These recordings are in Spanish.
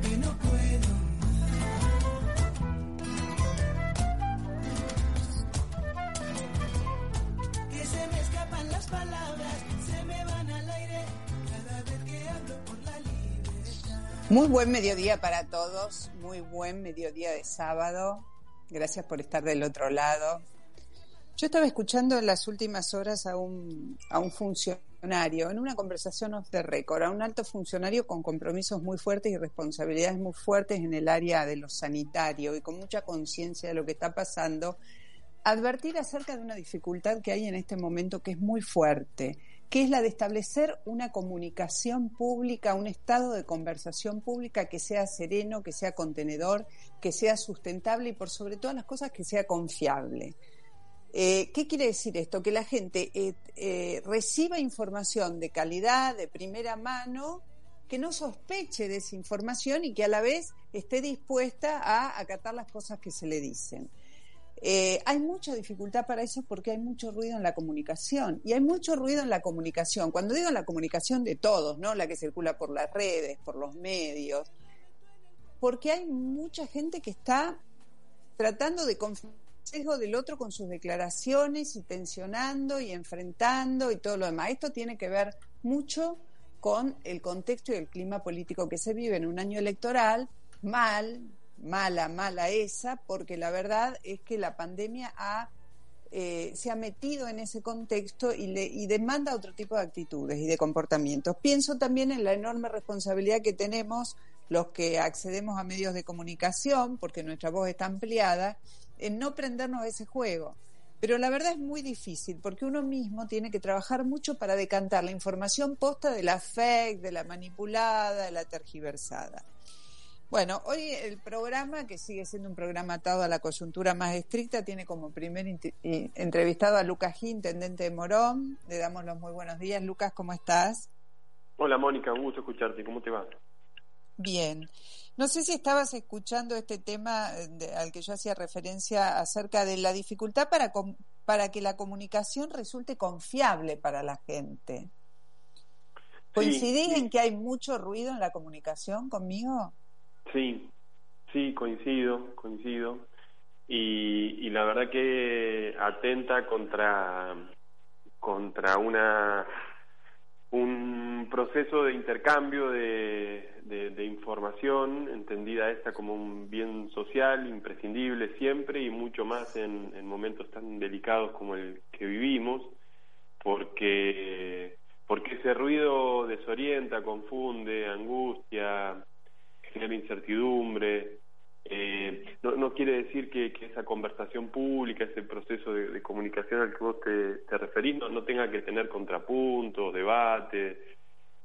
que no puedo. Que se me escapan las palabras, se me van al aire, cada vez que hablo por la libertad. Muy buen mediodía para todos, muy buen mediodía de sábado. Gracias por estar del otro lado. Yo estaba escuchando en las últimas horas a un funcionario, en una conversación off the record, a un alto funcionario con compromisos muy fuertes y responsabilidades muy fuertes en el área de lo sanitario y con mucha conciencia de lo que está pasando, advertir acerca de una dificultad que hay en este momento que es muy fuerte, que es la de establecer una comunicación pública, un estado de conversación pública que sea sereno, que sea contenedor, que sea sustentable y por sobre todas las cosas que sea confiable. Eh, ¿Qué quiere decir esto? Que la gente eh, eh, reciba información de calidad, de primera mano, que no sospeche de esa información y que a la vez esté dispuesta a acatar las cosas que se le dicen. Hay mucha dificultad para eso porque hay mucho ruido en la comunicación. Y hay mucho ruido en la comunicación. Cuando digo en la comunicación de todos, ¿no? La que circula por las redes, por los medios. Porque hay mucha gente que está tratando de confiar sesgo del otro con sus declaraciones y tensionando y enfrentando y todo lo demás. Esto tiene que ver mucho con el contexto y el clima político que se vive en un año electoral, mal, mala, mala esa, porque la verdad es que la pandemia eh, se ha metido en ese contexto y, le, y demanda otro tipo de actitudes y de comportamientos. Pienso también en la enorme responsabilidad que tenemos los que accedemos a medios de comunicación, porque nuestra voz está ampliada, en no prendernos ese juego. Pero la verdad es muy difícil porque uno mismo tiene que trabajar mucho para decantar la información posta de la fake, de la manipulada, de la tergiversada. Bueno, hoy el programa, que sigue siendo un programa atado a la coyuntura más estricta, tiene como primer y- entrevistado a Lucas Gil, intendente de Morón. Le damos los muy buenos días. Lucas, ¿cómo estás? Hola Mónica, un gusto escucharte, ¿cómo te va? Bien. No sé si estabas escuchando este tema eh, de- al que yo hacía referencia acerca de la dificultad para, com- para que la comunicación resulte confiable para la gente. ¿Coincidís sí. en que hay mucho ruido en la comunicación conmigo? Sí, sí, coincido, coincido. Y, y la verdad que atenta contra, contra una un proceso de intercambio de, de, información, entendida esta como un bien social imprescindible siempre y mucho más en, en momentos tan delicados como el que vivimos, porque, porque ese ruido desorienta, confunde, angustia, genera incertidumbre. Eh, no, no quiere decir que, que esa conversación pública, ese proceso de, comunicación al que vos te, te referís, no, no tenga que tener contrapuntos, debates.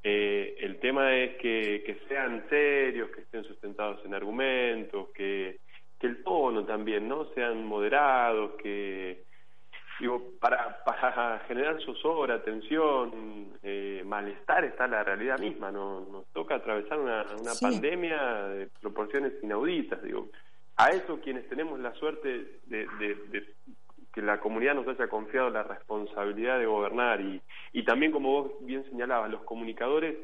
Eh, el tema es que, que sean serios, que estén sustentados en argumentos, que, que el tono también, ¿no? Sean moderados, que, digo, para, para generar zozobra, tensión, eh, malestar está la realidad misma, no, nos toca atravesar una, una Sí. pandemia de proporciones inauditas, digo, a eso quienes tenemos la suerte de, de- de que la comunidad nos haya confiado la responsabilidad de gobernar y, y también como vos bien señalabas, los comunicadores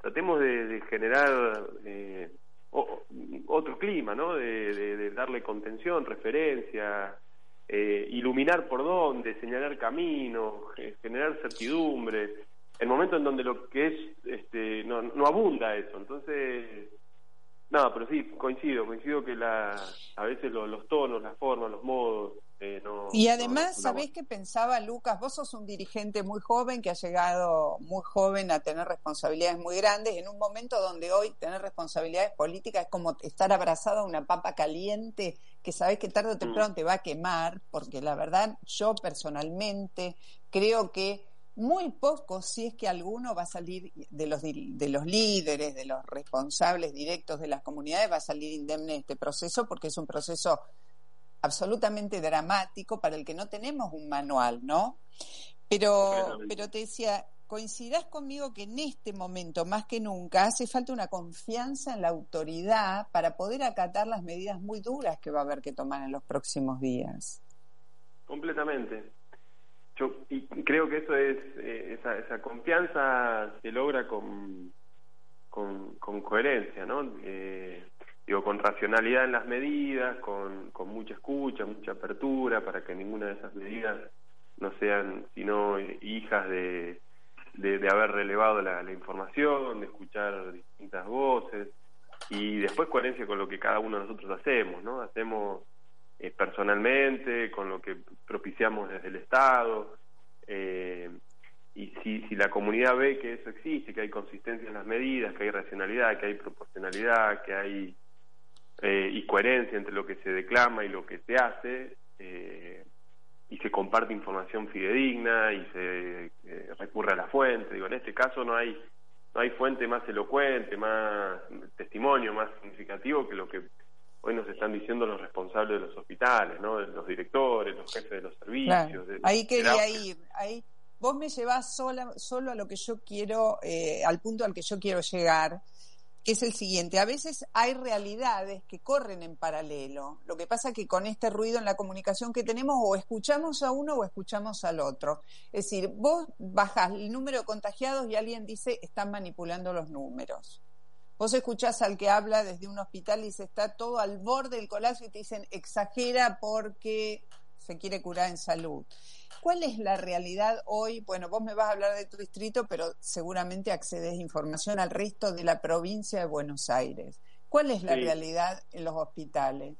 tratemos de, de generar eh, o- otro clima, ¿no? De darle contención, referencia, eh, iluminar por dónde, señalar caminos, ge- generar certidumbre, el momento en donde lo que es, este, no, no abunda eso, entonces, no, pero sí, coincido, coincido que la, a veces lo- los tonos, las formas, los modos, eh, no... Y además, no- ¿sabés qué pensaba Lucas? Vos sos un dirigente muy joven que ha llegado muy joven a tener responsabilidades muy grandes. En un momento donde hoy tener responsabilidades políticas es como estar abrazado a una papa caliente que sabés que tarde o temprano te va a quemar, porque la verdad yo personalmente creo que muy poco, si es que alguno va a salir de los, de los líderes, de los responsables directos de las comunidades, va a salir indemne de este proceso porque es un proceso absolutamente dramático para el que no tenemos un manual, ¿no? Pero, pero te decía, coincidas conmigo que en este momento, más que nunca, hace falta una confianza en la autoridad para poder acatar las medidas muy duras que va a haber que tomar en los próximos días. Completamente. Yo y creo que eso es eh, esa, esa confianza se logra con con, coherencia, ¿no? Eh, digo, con racionalidad en las medidas, con, con mucha escucha, mucha apertura, para que ninguna de esas medidas no sean sino hijas de, de, haber relevado la, información, de escuchar distintas voces y después coherencia con lo que cada uno de nosotros hacemos, ¿no? Hacemos eh, personalmente, con lo que propiciamos desde el Estado. Eh, y si, si la comunidad ve que eso existe, que hay consistencia en las medidas, que hay racionalidad, que hay proporcionalidad, que hay eh, y coherencia entre lo que se declama y lo que se hace, eh, y se comparte información fidedigna y se eh, recurre a la fuente. Digo, en este caso no hay no hay fuente más elocuente, más testimonio más significativo que lo que hoy nos están diciendo los responsables de los hospitales, ¿no? Los directores, los jefes de los servicios. ahí quería ir, ahí vos me llevás sola, solo a lo que yo quiero, al punto al que yo quiero llegar, que es el siguiente. A veces hay realidades que corren en paralelo. Lo que pasa es que con este ruido en la comunicación que tenemos, o escuchamos a uno o escuchamos al otro. Es decir, vos bajás el número de contagiados y alguien dice, están manipulando los números. Vos escuchás al que habla desde un hospital y dice, está todo al borde del colapso y te dicen, exagera porque se quiere curar en salud. ¿Cuál es la realidad hoy? Bueno, vos me vas a hablar de tu distrito, pero seguramente accedes a información al resto de la provincia de Buenos Aires. ¿Cuál es la realidad en los hospitales?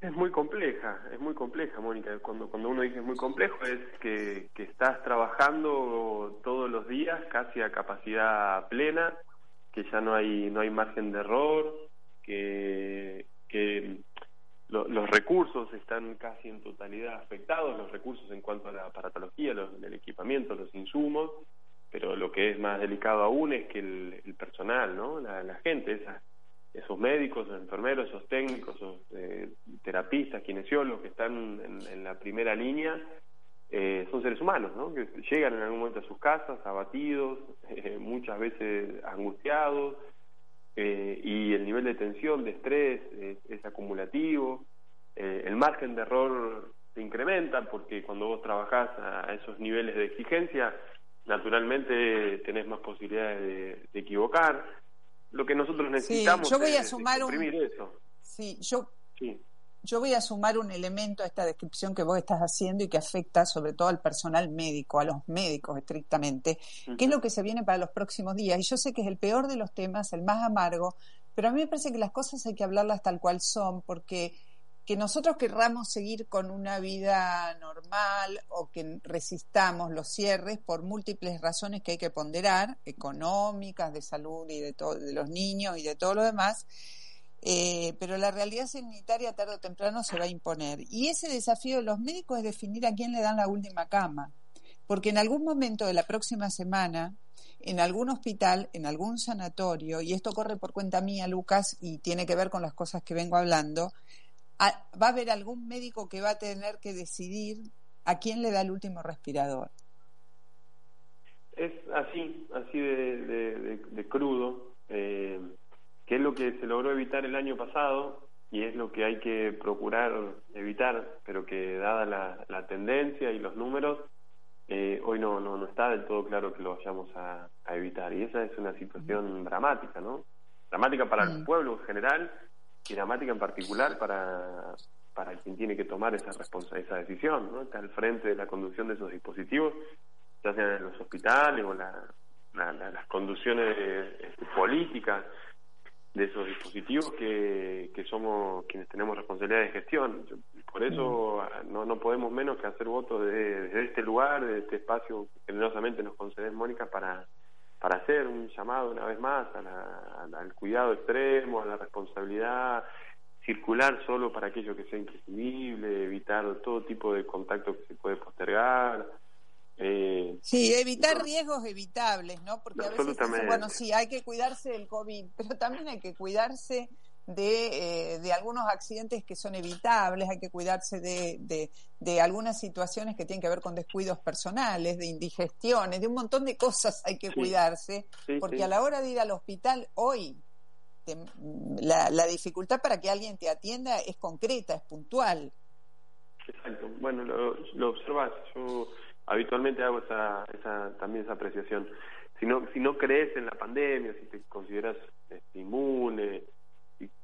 Es muy compleja, es muy compleja, Mónica. Cuando, cuando uno dice muy complejo es que, que estás trabajando todos los días casi a capacidad plena, que ya no hay, no hay margen de error, que, que los recursos están casi en totalidad afectados, los recursos en cuanto a la aparatología, los, el equipamiento, los insumos, pero lo que es más delicado aún es que el, personal, ¿no? La, gente, esos médicos, esos enfermeros, esos técnicos, esos eh, terapistas, kinesiólogos que están en, la primera línea, eh, son seres humanos, ¿no? Que llegan en algún momento a sus casas abatidos, eh, muchas veces angustiados, eh, y el nivel de tensión, de estrés es, acumulativo, eh, el margen de error se incrementa porque cuando vos trabajás a esos niveles de exigencia, naturalmente tenés más posibilidades de, equivocar. Lo que nosotros necesitamos yo voy a sumar un... eso. Sí, yo sí yo voy a sumar un elemento a esta descripción que vos estás haciendo y que afecta sobre todo al personal médico, a los médicos estrictamente, que es lo que se viene para los próximos días. Y yo sé que es el peor de los temas, el más amargo, pero a mí me parece que las cosas hay que hablarlas tal cual son, porque que nosotros querramos seguir con una vida normal o que resistamos los cierres por múltiples razones que hay que ponderar, económicas, de salud y de, todo, de los niños y de todo lo demás, eh, pero la realidad sanitaria tarde o temprano se va a imponer. Y ese desafío de los médicos es definir a quién le dan la última cama, porque en algún momento de la próxima semana, en algún hospital, en algún sanatorio, y esto corre por cuenta mía, Lucas, y tiene que ver con las cosas que vengo hablando, va a haber algún médico que va a tener que decidir a quién le da el último respirador. Es así, así de, crudo. Eh, que es lo que se logró evitar el año pasado y es lo que hay que procurar evitar, pero que dada la, tendencia y los números, eh, hoy no, no, no está del todo claro que lo vayamos a, evitar. Y esa es una situación dramática, ¿no? Dramática para el pueblo en general y dramática en particular para, para quien tiene que tomar esa, esa decisión, ¿no? Está al frente de la conducción de esos dispositivos, ya sean en los hospitales o la, las conducciones este, políticas de esos dispositivos que, que somos quienes tenemos responsabilidad de gestión. Por eso mm. no, no podemos menos que hacer voto de, desde este lugar, de este espacio que generosamente nos concedes, Mónica, para, para hacer un llamado una vez más al cuidado extremo, a la responsabilidad, circular solo para aquello que sea imprescindible, evitar todo tipo de contacto que se puede postergar, Eh, sí, evitar riesgos evitables, ¿no? Porque a veces, bueno, sí, hay que cuidarse del COVID, pero también hay que cuidarse de, eh, de, algunos accidentes que son evitables, hay que cuidarse de, de, de, algunas situaciones que tienen que ver con descuidos personales, de indigestiones, de un montón de cosas hay que cuidarse, porque a la hora de ir al hospital hoy la, la, dificultad para que alguien te atienda es concreta, es puntual. Exacto, bueno, lo, lo observas, yo habitualmente hago esa, esa, también esa apreciación. Si no, si no crees en la pandemia, si te consideras este, inmune,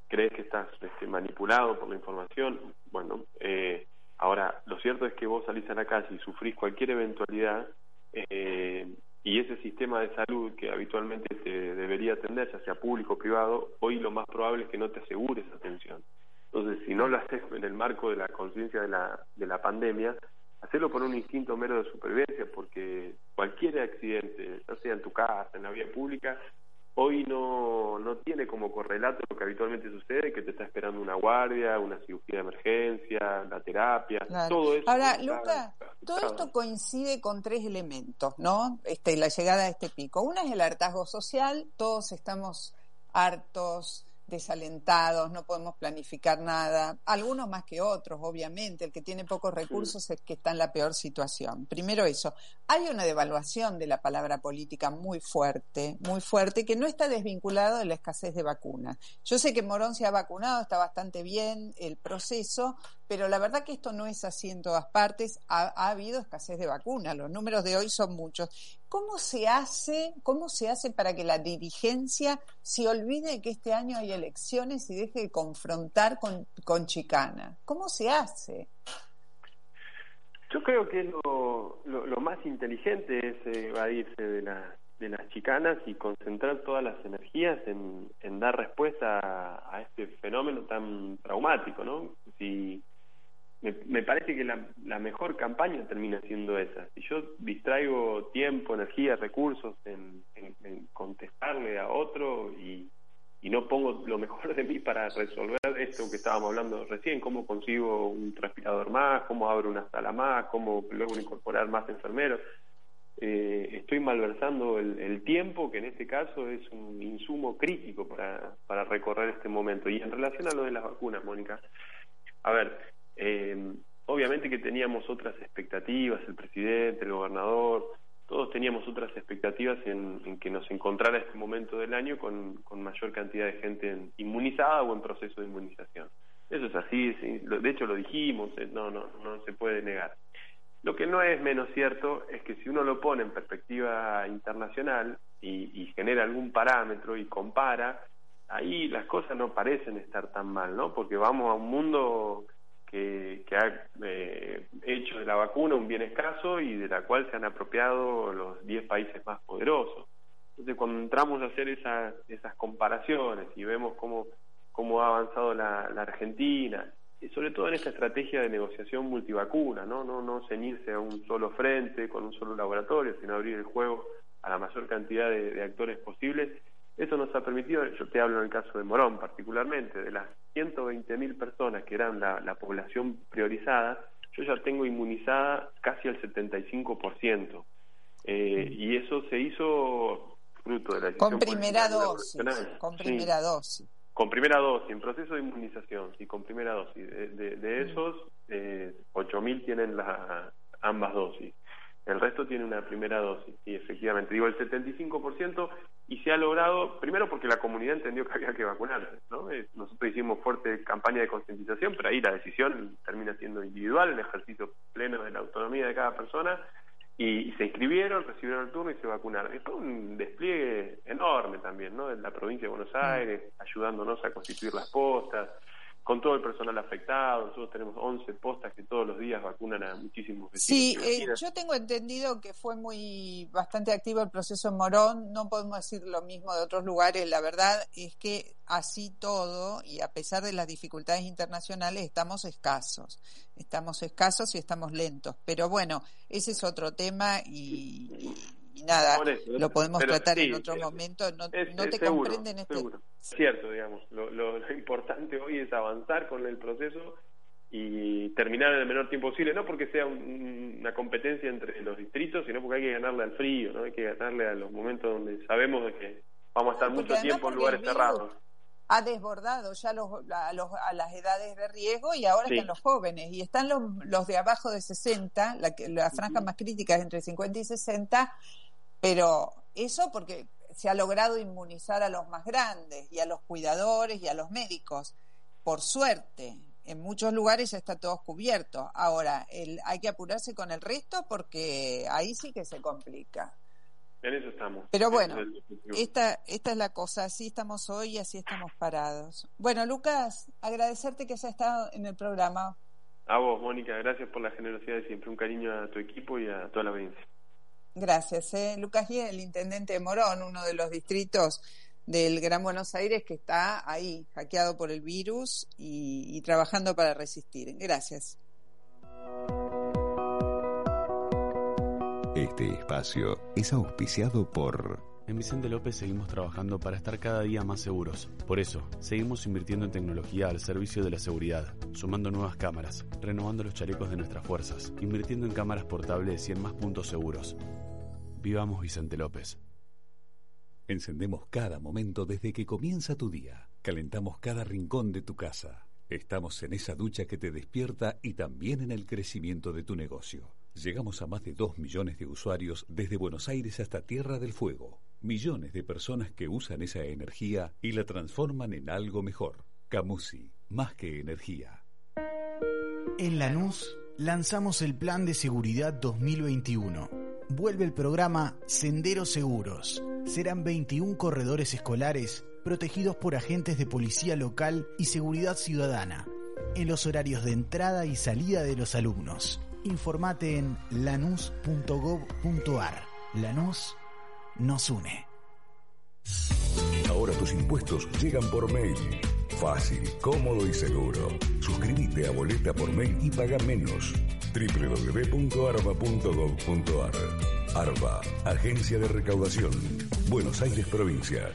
crees que estás este, manipulado por la información, bueno, eh, ahora lo cierto es que vos salís a la calle y sufrís cualquier eventualidad eh, y ese sistema de salud que habitualmente te debería atender, ya sea público o privado, hoy lo más probable es que no te asegure esa atención. Entonces, si no lo haces en el marco de la conciencia de la, de la pandemia, hacerlo por un instinto mero de supervivencia, porque cualquier accidente, ya sea en tu casa, en la vía pública, hoy no, no tiene como correlato lo que habitualmente sucede, que te está esperando una guardia, una cirugía de emergencia, la terapia, todo eso. Ahora, Luca, todo esto coincide con tres elementos, ¿no? Este, la llegada de este pico. Una es el hartazgo social, todos estamos hartos, desalentados, no podemos planificar nada, algunos más que otros, obviamente, el que tiene pocos recursos es que está en la peor situación. Primero eso, hay una devaluación de la palabra política muy fuerte, muy fuerte, que no está desvinculado de la escasez de vacunas. Yo sé que Morón se ha vacunado, está bastante bien el proceso, pero la verdad que esto no es así en todas partes, ha, ha habido escasez de vacunas, los números de hoy son muchos. ¿Cómo se hace, cómo se hace para que la dirigencia se olvide que este año hay elecciones y deje de confrontar con, con Chicana? ¿Cómo se hace? Yo creo que lo, lo, más inteligente es evadirse de, la, de las chicanas y concentrar todas las energías en, en dar respuesta a, a, este fenómeno tan traumático, ¿no? Si, me, parece que la, la, mejor campaña termina siendo esa. Si yo distraigo tiempo, energía, recursos en, contestarle a otro y, y, no pongo lo mejor de mí para resolver esto que estábamos hablando recién, cómo consigo un respirador más, cómo abro una sala más, cómo luego incorporar más enfermeros, eh, estoy malversando el, el, tiempo, que en este caso es un insumo crítico para, para recorrer este momento. Y en relación a lo de las vacunas, Mónica, a ver, eh, obviamente que teníamos otras expectativas, el presidente, el gobernador, todos teníamos otras expectativas en, que nos encontrara este momento del año con, mayor cantidad de gente inmunizada o en proceso de inmunización. Eso es así, de hecho lo dijimos, eh, no, no, no se puede negar. Lo que no es menos cierto es que si uno lo pone en perspectiva internacional y, y genera algún parámetro y compara, ahí las cosas no parecen estar tan mal, ¿no? Porque vamos a un mundo que, ha eh, hecho de la vacuna un bien escaso y de la cual se han apropiado los 10 países más poderosos. Entonces, cuando entramos a hacer esas, esas comparaciones y vemos cómo, cómo ha avanzado la, la Argentina, y sobre todo en esta estrategia de negociación multivacuna, ¿no? No, no ceñirse a un solo frente, con un solo laboratorio, sino abrir el juego a la mayor cantidad de actores posibles, eso nos ha permitido, yo te hablo en el caso de Morón particularmente, de las 120.000 personas que eran la, población priorizada, yo ya tengo inmunizada casi al 75%. Eh, y eso se hizo fruto de la Con primera dosis. Con primera dosis. Con primera dosis, en proceso de inmunización, sí, con primera dosis. De, de, esos, eh, 8.000 tienen la, ambas dosis. El resto tiene una primera dosis, y efectivamente. Digo, el 75% y se ha logrado, primero porque la comunidad entendió que había que vacunarse, ¿no? Eh, nosotros hicimos fuerte campaña de concientización, pero ahí la decisión termina siendo individual, el ejercicio pleno de la autonomía de cada persona, y, se inscribieron, recibieron el turno y se vacunaron. Fue un despliegue enorme también, ¿no? En la provincia de Buenos mm. Aires, ayudándonos a constituir las postas, con todo el personal afectado. Nosotros tenemos 11 postas que todos los días vacunan a muchísimos vecinos. Sí, eh, yo tengo entendido que fue muy bastante activo el proceso en Morón. No podemos decir lo mismo de otros lugares. La verdad es que así todo, y a pesar de las dificultades internacionales, estamos escasos. Estamos escasos y estamos lentos. Pero bueno, ese es otro tema y y nada, lo podemos tratar en otro momento, no, no te comprenden este... Cierto, digamos, lo, lo, importante hoy es avanzar con el proceso y terminar en el menor tiempo posible, no porque sea una competencia entre los distritos, sino porque hay que ganarle al frío, ¿no? hay que ganarle a los momentos donde sabemos de que vamos a estar mucho tiempo en lugares cerrados. Ha desbordado ya los, a, los, a, las edades de riesgo y ahora están los jóvenes y están los, los de abajo de 60, la, la franja más crítica es entre 50 y 60, pero eso porque se ha logrado inmunizar a los más grandes y a los cuidadores y a los médicos, por suerte. En muchos lugares ya está todo cubierto. Ahora, el, hay que apurarse con el resto porque ahí sí que se complica. En eso estamos. Pero bueno, esta, esta es la cosa, así estamos hoy y así estamos parados. Bueno, Lucas, agradecerte que hayas estado en el programa. A vos, Mónica, gracias por la generosidad de siempre. Un cariño a tu equipo y a toda la audiencia. Gracias. ¿eh? Lucas y el intendente de Morón, uno de los distritos del Gran Buenos Aires que está ahí, hackeado por el virus y, y trabajando para resistir. Gracias. Este espacio es auspiciado por... En Vicente López seguimos trabajando para estar cada día más seguros. Por eso, seguimos invirtiendo en tecnología al servicio de la seguridad, sumando nuevas cámaras, renovando los chalecos de nuestras fuerzas, invirtiendo en cámaras portables y en más puntos seguros. Vivamos Vicente López. Encendemos cada momento desde que comienza tu día. Calentamos cada rincón de tu casa. Estamos en esa ducha que te despierta y también en el crecimiento de tu negocio. Llegamos a más de 2 millones de usuarios desde Buenos Aires hasta Tierra del Fuego. Millones de personas que usan esa energía y la transforman en algo mejor. Camusi, más que energía. En Lanús lanzamos el Plan de Seguridad 2021. Vuelve el programa Senderos Seguros. Serán 21 corredores escolares protegidos por agentes de policía local y seguridad ciudadana, en los horarios de entrada y salida de los alumnos. Informate en lanus.gov.ar. Lanús nos une. Ahora tus impuestos llegan por mail. Fácil, cómodo y seguro. Suscríbete a Boleta por mail y paga menos. www.arba.gov.ar ARBA, Agencia de Recaudación. Buenos Aires, Provincia.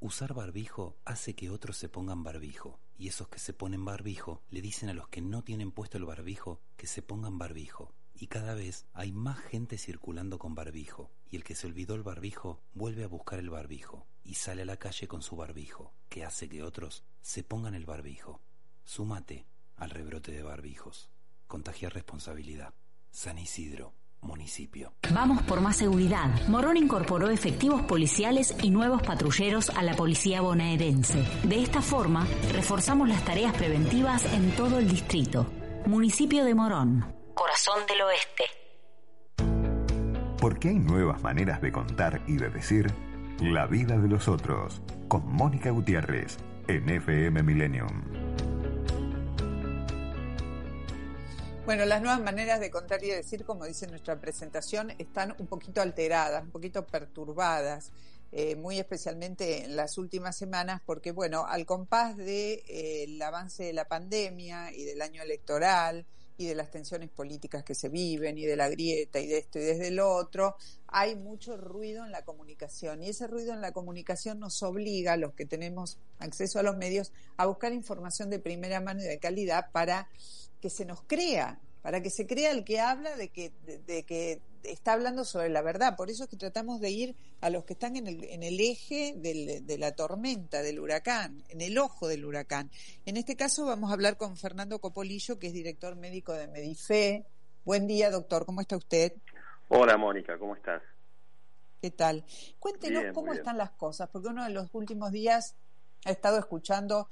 Usar barbijo hace que otros se pongan barbijo, y esos que se ponen barbijo le dicen a los que no tienen puesto el barbijo que se pongan barbijo. Y cada vez hay más gente circulando con barbijo, y el que se olvidó el barbijo vuelve a buscar el barbijo y sale a la calle con su barbijo, que hace que otros se pongan el barbijo. Súmate al rebrote de barbijos. Contagia responsabilidad. San Isidro municipio. Vamos por más seguridad. Morón incorporó efectivos policiales y nuevos patrulleros a la policía bonaerense. De esta forma, reforzamos las tareas preventivas en todo el distrito. Municipio de Morón. Corazón del Oeste. Porque hay nuevas maneras de contar y de decir la vida de los otros. Con Mónica Gutiérrez en FM Millennium. Bueno, las nuevas maneras de contar y de decir, como dice nuestra presentación, están un poquito alteradas, un poquito perturbadas, eh, muy especialmente en las últimas semanas, porque, bueno, al compás del de, eh, avance de la pandemia y del año electoral y de las tensiones políticas que se viven y de la grieta y de esto y desde lo otro, hay mucho ruido en la comunicación. Y ese ruido en la comunicación nos obliga, a los que tenemos acceso a los medios, a buscar información de primera mano y de calidad para que se nos crea, para que se crea el que habla de que, de, de, que está hablando sobre la verdad. Por eso es que tratamos de ir a los que están en el, en el eje del, de la tormenta, del huracán, en el ojo del huracán. En este caso vamos a hablar con Fernando Copolillo, que es director médico de Medife. Buen día, doctor, ¿cómo está usted? Hola, Mónica, ¿cómo estás? ¿Qué tal? Cuéntenos Bien, cómo están las cosas, porque uno de los últimos días ha estado escuchando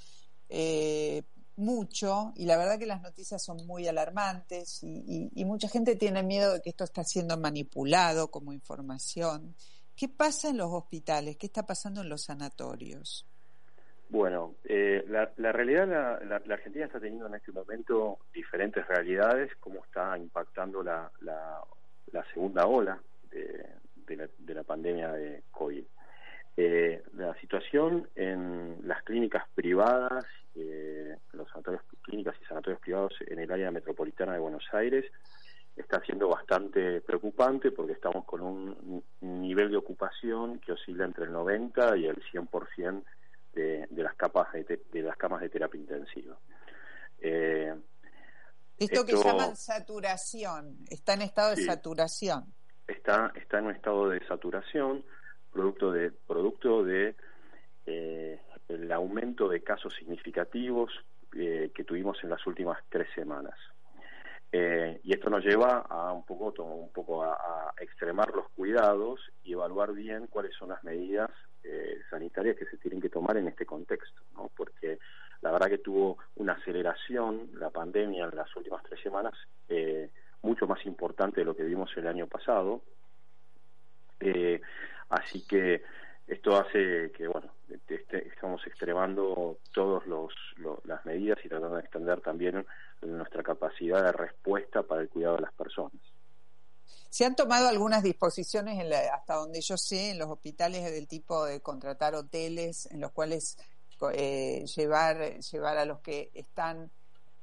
eh, mucho y la verdad que las noticias son muy alarmantes y, y- mucha gente tiene miedo de que esto está siendo manipulado como información. ¿Qué pasa en los hospitales? ¿Qué está pasando en los sanatorios? Bueno, eh, la, la realidad, la, la- la Argentina está teniendo en este momento diferentes realidades, cómo está impactando la, segunda ola de, de la, de la pandemia de COVID. Eh, la situación en las clínicas privadas, eh, los sanatorios, clínicas y sanatorios privados en el área metropolitana de Buenos Aires está siendo bastante preocupante porque estamos con un, nivel de ocupación que oscila entre el 90 y el 100% de, de las capas de, te- de las camas de terapia intensiva. Eh, esto, que llaman saturación, está en estado de saturación. Está, está en un estado de saturación, producto de, producto de eh, el aumento de casos significativos eh, que tuvimos en las últimas tres semanas. Eh, y esto nos lleva a un poco, un poco a, extremar los cuidados y evaluar bien cuáles son las medidas eh, sanitarias que se tienen que tomar en este contexto, ¿no? porque la verdad que tuvo una aceleración la pandemia en las últimas tres semanas mucho más importante de lo que vimos el año pasado. así que esto hace que, bueno, este, estamos extremando todas las medidas y tratando de extender también nuestra capacidad de respuesta para el cuidado de las personas. ¿Se han tomado algunas disposiciones, hasta donde yo sé, en los hospitales del tipo de contratar hoteles en los cuales eh, llevar, llevar a los que están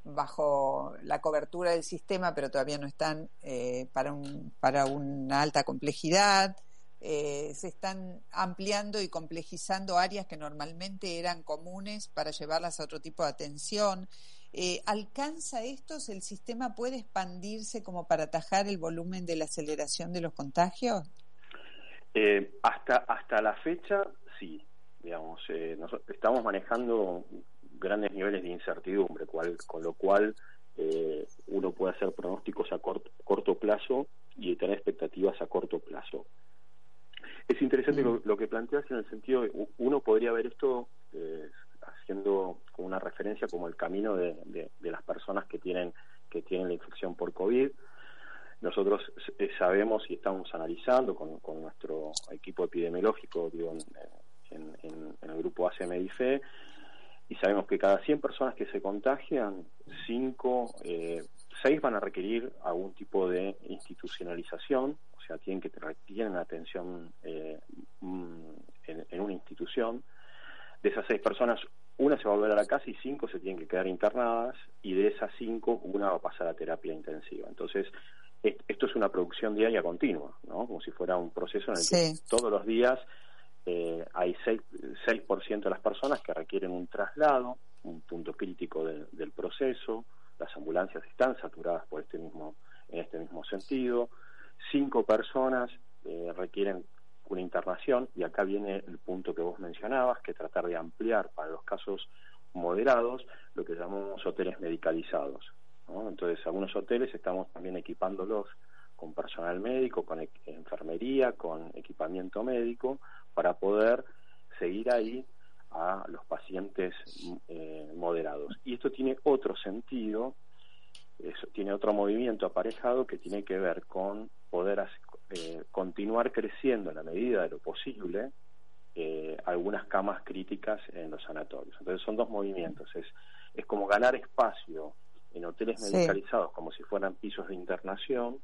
bajo la cobertura del sistema, pero todavía no están eh, para, un, para una alta complejidad? Eh, se están ampliando y complejizando áreas que normalmente eran comunes para llevarlas a otro tipo de atención. Eh, ¿Alcanza estos? ¿El sistema puede expandirse como para atajar el volumen de la aceleración de los contagios? Eh, hasta, hasta la fecha, sí. Digamos, estamos manejando grandes niveles de incertidumbre, cual, con lo cual uno puede hacer pronósticos a corto plazo y tener expectativas a corto plazo. Mm. lo, que planteas en el sentido de uno podría ver esto eh, haciendo como una referencia como el camino de, las personas que tienen que tienen la infección por COVID. Nosotros eh, sabemos y estamos analizando con, nuestro equipo epidemiológico en, el grupo ACMIFE y sabemos que cada 100 personas que se contagian, 5, eh, 6 van a requerir algún tipo de institucionalización sea, tienen que tienen atención eh, en, una institución. De esas seis personas, una se va a volver a la casa y cinco se tienen que quedar internadas y de esas cinco, una va a pasar a terapia intensiva. Entonces, esto es una producción diaria continua, ¿no? Como si fuera un proceso en el que todos los días eh, hay 6%, 6 de las personas que requieren un traslado, un punto crítico del proceso. Las ambulancias están saturadas por este mismo, en este mismo sentido cinco personas eh, requieren una internación y acá viene el punto que vos mencionabas, que tratar de ampliar para los casos moderados lo que llamamos hoteles medicalizados. Entonces, algunos hoteles estamos también equipándolos con personal médico, con enfermería, con equipamiento médico, para poder seguir ahí a los pacientes eh, moderados. Y esto tiene otro sentido, eso tiene otro movimiento aparejado que tiene que ver con poder eh, continuar creciendo en la medida de lo posible eh, algunas camas críticas en los sanatorios. Entonces son dos movimientos, es, es como ganar espacio en hoteles medicalizados como si fueran pisos de internación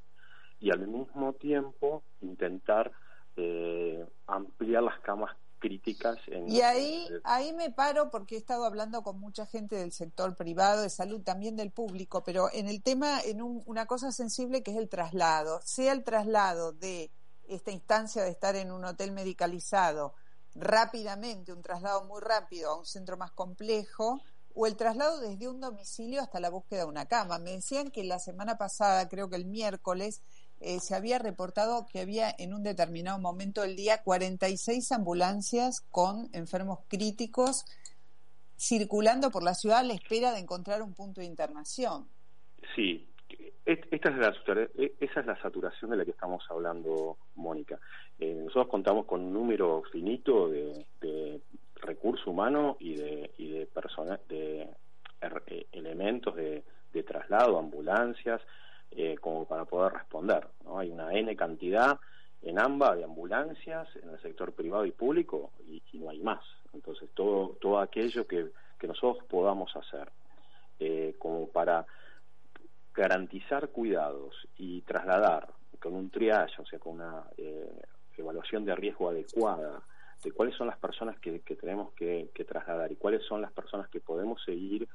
y al mismo tiempo intentar eh, ampliar las camas críticas. y ahí, ahí me paro porque he estado hablando con mucha gente del sector privado de salud, también del público, pero en el tema, en una cosa sensible que es el traslado, sea el traslado de esta instancia de estar en un hotel medicalizado rápidamente, un traslado muy rápido a un centro más complejo, o el traslado desde un domicilio hasta la búsqueda de una cama. Me decían que la semana pasada, creo que el miércoles, eh, se había reportado que había en un determinado momento del día 46 ambulancias con enfermos críticos circulando por la ciudad a la espera de encontrar un punto de internación. Sí, esta es la, e, esa es la saturación de la que estamos hablando, Mónica. Eh, nosotros contamos con un número finito de, de recurso humano y de, de, de er, eh, elementos de, de traslado, ambulancias, eh, como para poder responder. ¿no? Hay una N cantidad en ambas de ambulancias, en el sector privado y público, y, no hay más. Entonces, todo, todo aquello que, que nosotros podamos hacer eh, como para garantizar cuidados y trasladar con un triage, o sea, con una eh, evaluación de riesgo adecuada, de cuáles son las personas que, que tenemos que, trasladar y cuáles son las personas que podemos seguir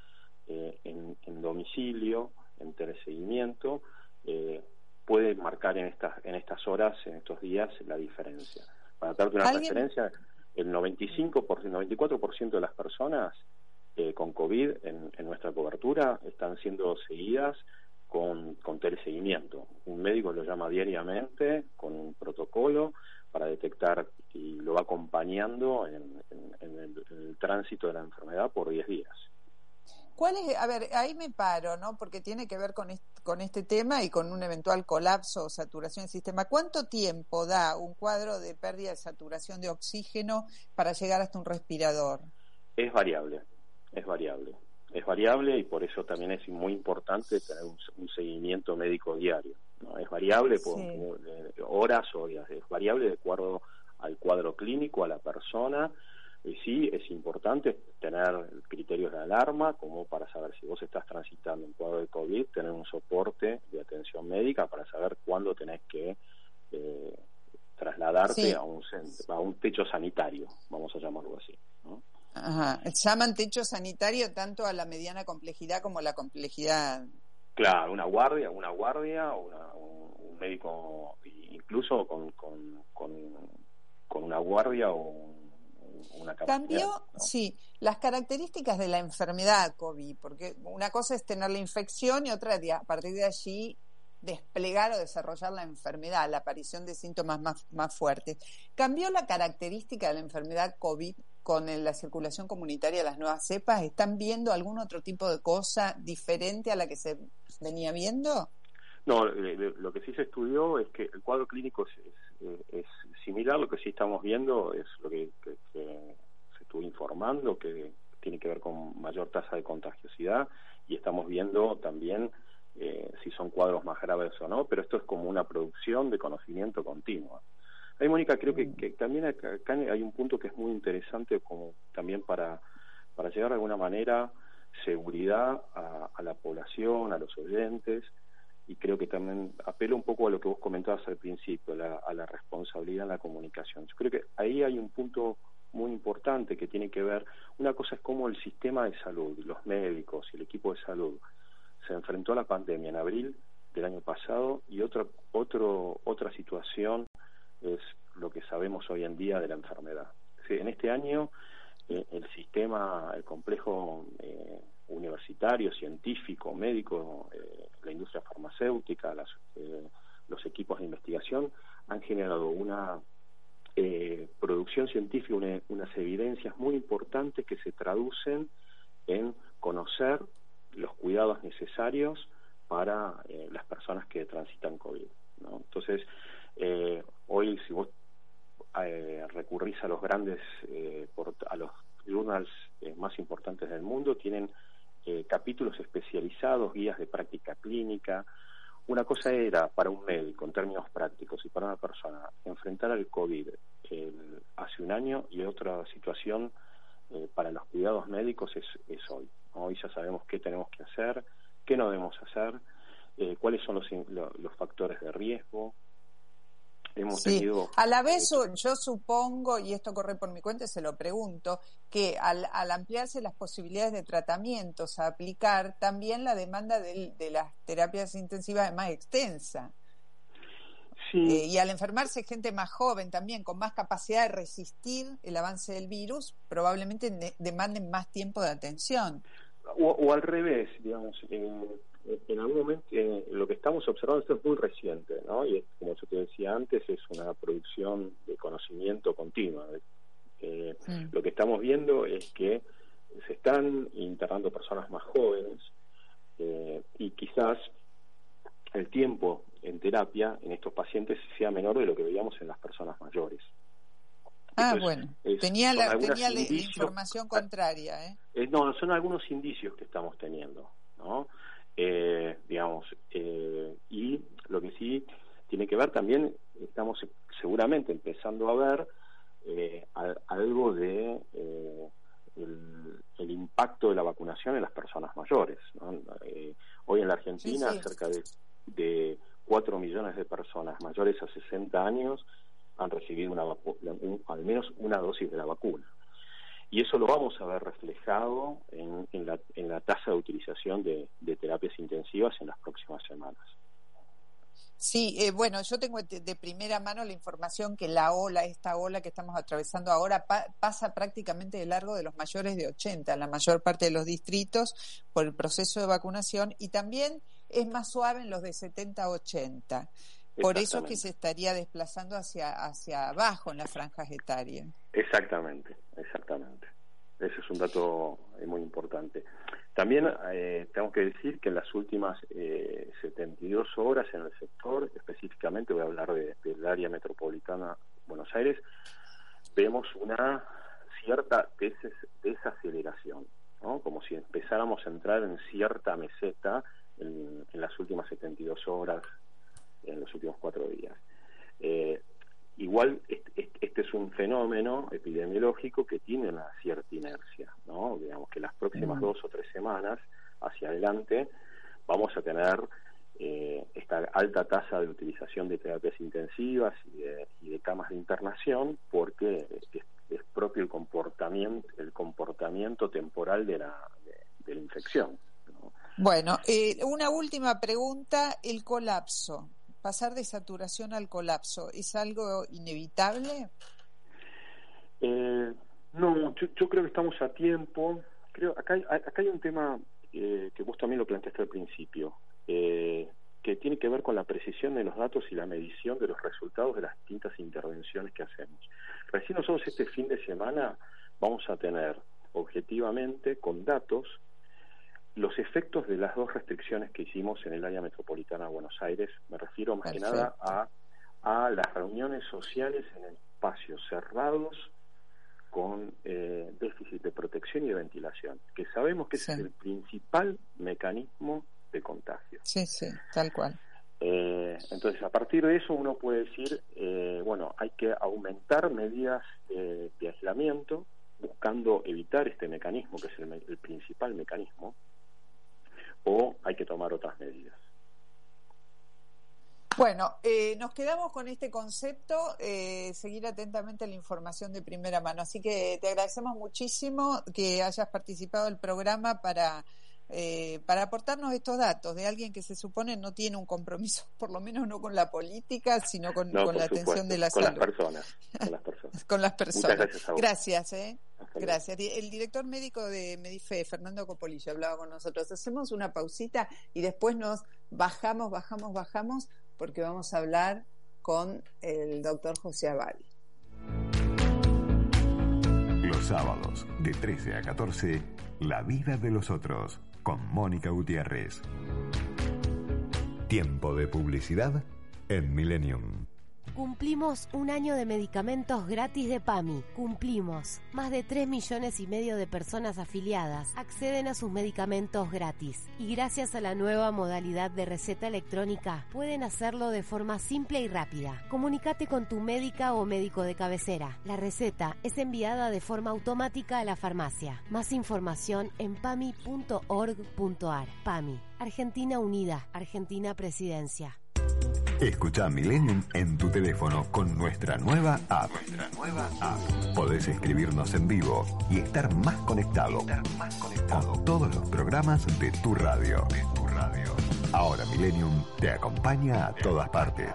en, en domicilio, en teleseguimiento eh, puede marcar en estas en estas horas, en estos días, la diferencia. Para darte una referencia, el 95%, 94% de las personas eh, con COVID en, en, nuestra cobertura están siendo seguidas con, con teleseguimiento. Un médico lo llama diariamente con un protocolo para detectar y lo va acompañando en, en el, el, tránsito de la enfermedad por 10 días. ¿Cuál es? A ver, ahí me paro, ¿no? Porque tiene que ver con este, con este tema y con un eventual colapso o saturación del sistema. ¿Cuánto tiempo da un cuadro de pérdida de saturación de oxígeno para llegar hasta un respirador? Es variable, es variable. Es variable y por eso también es muy importante tener un, un seguimiento médico diario. ¿no? Es variable por sí. horas o días, es variable de acuerdo al cuadro clínico, a la persona y sí es importante tener criterios de alarma como para saber si vos estás transitando un cuadro de COVID, tener un soporte de atención médica para saber cuándo tenés que eh, trasladarte sí. a, un, a un techo sanitario, vamos a llamarlo así. ¿no? Ajá. Llaman techo sanitario tanto a la mediana complejidad como a la complejidad. Claro, una guardia, una guardia, una, un, un, médico, incluso con, con, con, con una guardia o un una Cambió, ¿no? sí, las características de la enfermedad COVID, porque una cosa es tener la infección y otra a partir de allí desplegar o desarrollar la enfermedad, la aparición de síntomas más, más fuertes. ¿Cambió la característica de la enfermedad COVID con la circulación comunitaria de las nuevas cepas? ¿Están viendo algún otro tipo de cosa diferente a la que se venía viendo? No, lo que sí se estudió es que el cuadro clínico es, es similar, lo que sí estamos viendo es lo que, se estuvo informando, que tiene que ver con mayor tasa de contagiosidad y estamos viendo también eh, si son cuadros más graves o no, pero esto es como una producción de conocimiento continua. Ahí, Mónica, creo que, que también acá, hay un punto que es muy interesante como también para, para llegar de alguna manera seguridad a la población, a los oyentes, y creo que también apelo un poco a lo que vos comentabas al principio, la, a la responsabilidad en la comunicación. Yo creo que ahí hay un punto muy importante que tiene que ver, una cosa es cómo el sistema de salud, los médicos y el equipo de salud se enfrentó a la pandemia en abril del año pasado y otra, otro, otra situación es lo que sabemos hoy en día de la enfermedad. En este año eh, el sistema, el complejo eh, universitario, científico, médico, eh, la industria farmacéutica, las, eh, los equipos de investigación han generado una eh, producción científica, una, unas evidencias muy importantes que se traducen en conocer los cuidados necesarios para eh, las personas que transitan COVID. ¿no? Entonces, eh, hoy si vos recurrís a los grandes, a los journals más importantes del mundo, tienen eh, capítulos especializados, guías de práctica clínica. Una cosa era para un médico, en términos prácticos, y para una persona, enfrentar al COVID el, hace un año y otra situación eh, para los cuidados médicos es, hoy. Hoy ya sabemos qué tenemos que hacer, qué no debemos hacer, eh, cuáles son los factores de riesgo, hemos sí. tenido... A la vez yo supongo, y esto corre por mi cuenta, se lo pregunto, que al, al ampliarse las posibilidades de tratamientos a aplicar, también la demanda de, de las terapias intensivas es más extensa. Sí. Eh, y al enfermarse gente más joven también, con más capacidad de resistir el avance del virus, probablemente demanden más tiempo de atención. O, o al revés, digamos, eh, en algún momento eh, lo que estamos observando esto es muy reciente, ¿no? Y como yo te decía antes, es una producción de conocimiento continua. Eh. Lo que estamos viendo es que se están internando personas más jóvenes eh, y quizás el tiempo en terapia en estos pacientes sea menor de lo que veíamos en las personas mayores. Ah, Entonces, bueno, es, tenía, la, tenía la información contraria. ¿eh? ¿eh? No, son algunos indicios que estamos teniendo, ¿no? Eh, digamos, eh, y lo que sí tiene que ver también, estamos seguramente empezando a ver eh, algo de eh, el, el, impacto de la vacunación en las personas mayores. ¿no? Eh, hoy en la Argentina, sí, sí. cerca de, de 4 millones de personas mayores a 60 años han recibido una un, al menos una dosis de la vacuna y eso lo vamos a ver reflejado en, en, la, en la, tasa de utilización de, de, terapias intensivas en las próximas semanas. Sí, eh, bueno, yo tengo de de primera mano la información que la ola, esta ola que estamos atravesando ahora, pa- pasa prácticamente de largo de los mayores de 80, en la mayor parte de los distritos, por el proceso de vacunación, y también es más suave en los de 70 a 80. Por eso es que se estaría desplazando hacia, hacia abajo en las franjas etarias. Exactamente, exactamente. Ese es un dato eh, muy importante. También eh, tengo que decir que en las últimas eh, 72 horas en el sector, específicamente voy a hablar de- del área metropolitana Buenos Aires, vemos una cierta des- desaceleración, como si empezáramos a entrar en cierta meseta en, en las últimas 72 horas, en los últimos cuatro días. Eh, igual este, este- es un fenómeno epidemiológico que tiene una cierta inercia, ¿no? Digamos que las próximas Mm. dos o tres semanas hacia adelante vamos a tener eh, esta alta tasa de utilización de terapias intensivas y de, y de camas de internación porque es, es propio el comportamiento el comportamiento temporal de la de, de la infección. Bueno, eh, una última pregunta, el colapso. Pasar de saturación al colapso, ¿es algo inevitable? Eh, no, yo, yo creo que estamos a tiempo. Creo acá hay, acá hay un tema eh, que vos también lo planteaste al principio, eh, que tiene que ver con la precisión de los datos y la medición de los resultados de las distintas intervenciones que hacemos. Recién nosotros este fin de semana vamos a tener objetivamente con datos los efectos de las dos restricciones que hicimos en el área metropolitana de Buenos Aires. Me refiero más que nada a, a las reuniones sociales en espacios cerrados con eh, déficit de protección y de ventilación, que sabemos que ese es el principal mecanismo de contagio. Sí, sí, tal cual. Eh, entonces, a partir de eso uno puede decir, eh, bueno, hay que aumentar medidas eh, de aislamiento, buscando evitar este mecanismo, que es el, el principal mecanismo, o hay que tomar otras medidas. Bueno, eh, nos quedamos con este concepto, eh, seguir atentamente la información de primera mano. Así que te agradecemos muchísimo que hayas participado del programa para, eh, para aportarnos estos datos de alguien que se supone no tiene un compromiso, por lo menos no con la política, sino con, No, con por la atención de la con salud. las personas, con las personas. Con las personas. Muchas gracias a vos. Gracias, ¿eh? Gracias. El director médico de Medife, Fernando Copolillo, hablaba con nosotros. Hacemos una pausita y después nos bajamos, bajamos, bajamos, porque vamos a hablar con el doctor José Abadi. Los sábados, de 13 a 14, La vida de los otros, con Mónica Gutiérrez. Tiempo de publicidad en Millennium. Cumplimos un año de medicamentos gratis de PAMI. Cumplimos. Más de 3 millones y medio de personas afiliadas acceden a sus medicamentos gratis. Y gracias a la nueva modalidad de receta electrónica, pueden hacerlo de forma simple y rápida. Comunicate con tu médica o médico de cabecera. La receta es enviada de forma automática a la farmacia. Más información en pami.org.ar. PAMI. Argentina Unida. Argentina Presidencia. Escucha Millennium en tu teléfono con nuestra nueva app. nueva app. Podés escribirnos en vivo y estar más conectado, con todos los programas de tu radio. Ahora Millennium te acompaña a todas partes.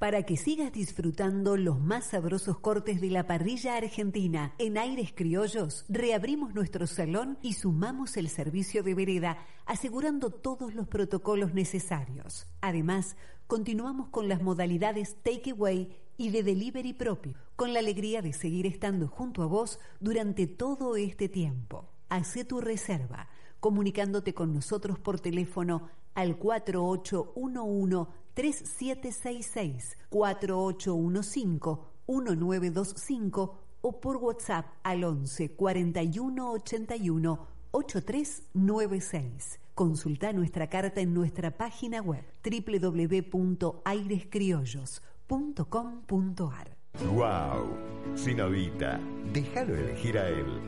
Para que sigas disfrutando los más sabrosos cortes de la parrilla argentina en Aires Criollos, reabrimos nuestro salón y sumamos el servicio de vereda, asegurando todos los protocolos necesarios. Además, continuamos con las modalidades takeaway y de delivery propio, con la alegría de seguir estando junto a vos durante todo este tiempo. Hacé tu reserva comunicándote con nosotros por teléfono al 4811-3766, 4815-1925 o por WhatsApp al 11 41 81 8396. Consulta nuestra carta en nuestra página web www.airescriollos.com.ar. ¡Wow! Sinovita, déjalo elegir a él.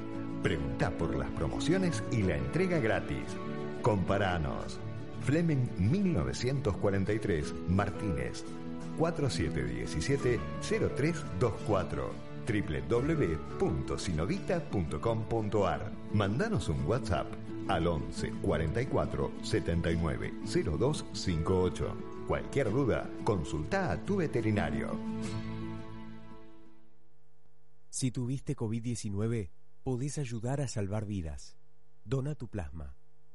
Pregunta por las promociones y la entrega gratis. Comparanos. Fleming 1943, Martínez. 4717-0324 www.sinovita.com.ar Mandanos un WhatsApp al 11 44 79 0258. Cualquier duda, consulta a tu veterinario. Si tuviste COVID-19, podés ayudar a salvar vidas. Dona tu plasma.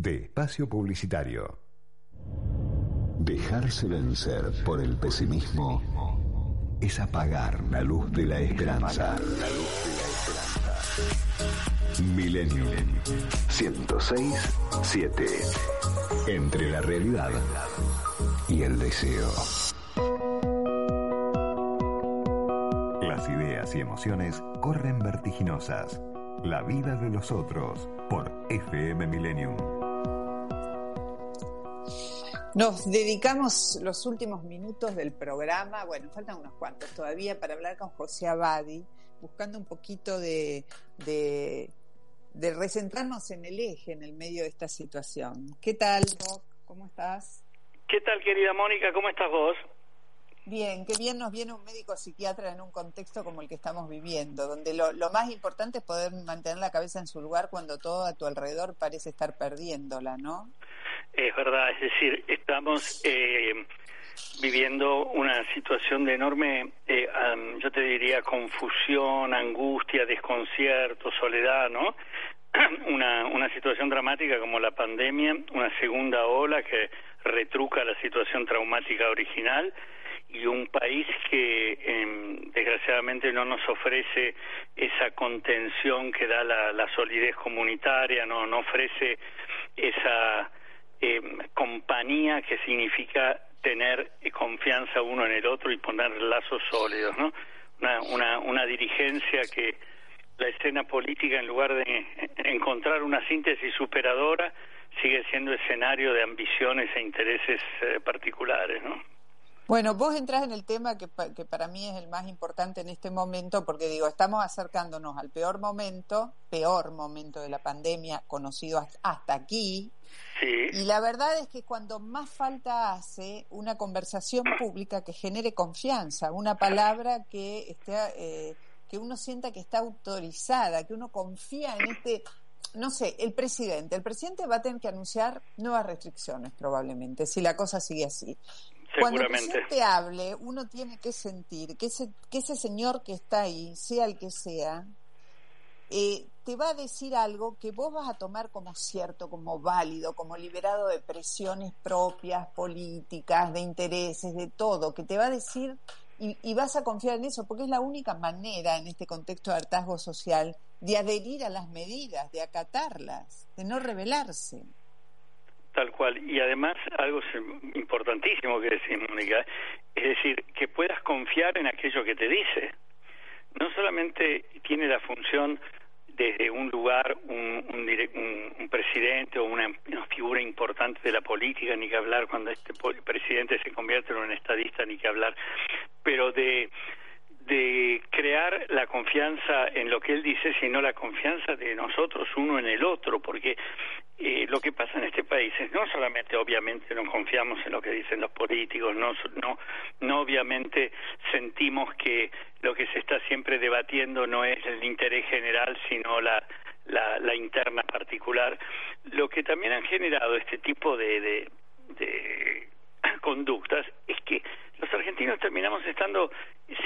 de espacio publicitario. Dejarse vencer por el pesimismo es apagar la luz de la esperanza. Millennium 106 7 Entre la realidad y el deseo. Las ideas y emociones corren vertiginosas. La vida de los otros por FM Millennium. Nos dedicamos los últimos minutos del programa, bueno, faltan unos cuantos todavía, para hablar con José Abadi, buscando un poquito de, de, de recentrarnos en el eje, en el medio de esta situación. ¿Qué tal, Doc? ¿Cómo estás? ¿Qué tal, querida Mónica? ¿Cómo estás vos? Bien, qué bien nos viene un médico psiquiatra en un contexto como el que estamos viviendo, donde lo, lo, más importante es poder mantener la cabeza en su lugar cuando todo a tu alrededor parece estar perdiéndola, ¿no? Es verdad, es decir, estamos eh, viviendo una situación de enorme, eh, yo te diría, confusión, angustia, desconcierto, soledad, ¿no? Una, una situación dramática como la pandemia, una segunda ola que retruca la situación traumática original y un país que eh, desgraciadamente no nos ofrece esa contención que da la, la solidez comunitaria, no, no ofrece esa eh, compañía que significa tener confianza uno en el otro y poner lazos sólidos, ¿no? Una, una, una dirigencia que la escena política, en lugar de encontrar una síntesis superadora, sigue siendo escenario de ambiciones e intereses eh, particulares, ¿no? Bueno, vos entras en el tema que, que, para mí es el más importante en este momento, porque digo, estamos acercándonos al peor momento, peor momento de la pandemia conocido hasta aquí. Sí. Y la verdad es que cuando más falta hace una conversación pública que genere confianza, una palabra que esté, eh, que uno sienta que está autorizada, que uno confía en este no sé, el presidente. El presidente va a tener que anunciar nuevas restricciones probablemente, si la cosa sigue así. Cuando el presidente hable, uno tiene que sentir que ese, que ese señor que está ahí, sea el que sea, eh, te va a decir algo que vos vas a tomar como cierto, como válido, como liberado de presiones propias, políticas, de intereses, de todo, que te va a decir y, y vas a confiar en eso, porque es la única manera en este contexto de hartazgo social de adherir a las medidas, de acatarlas, de no rebelarse. Tal cual. Y además, algo importantísimo que decir, Mónica, es decir, que puedas confiar en aquello que te dice. No solamente tiene la función desde un lugar, un, un, un, un presidente o una, una, figura importante de la política, ni que hablar cuando este presidente se convierte en un estadista, ni que hablar, pero de de crear la confianza en lo que él dice, sino la confianza de nosotros uno en el otro, porque eh, lo que pasa en este país es no solamente obviamente no confiamos en lo que dicen los políticos, no, no, no obviamente sentimos que lo que se está siempre debatiendo no es el interés general, sino la, la, la interna particular. Lo que también han generado este tipo de, de, de conductas es que los argentinos terminamos estando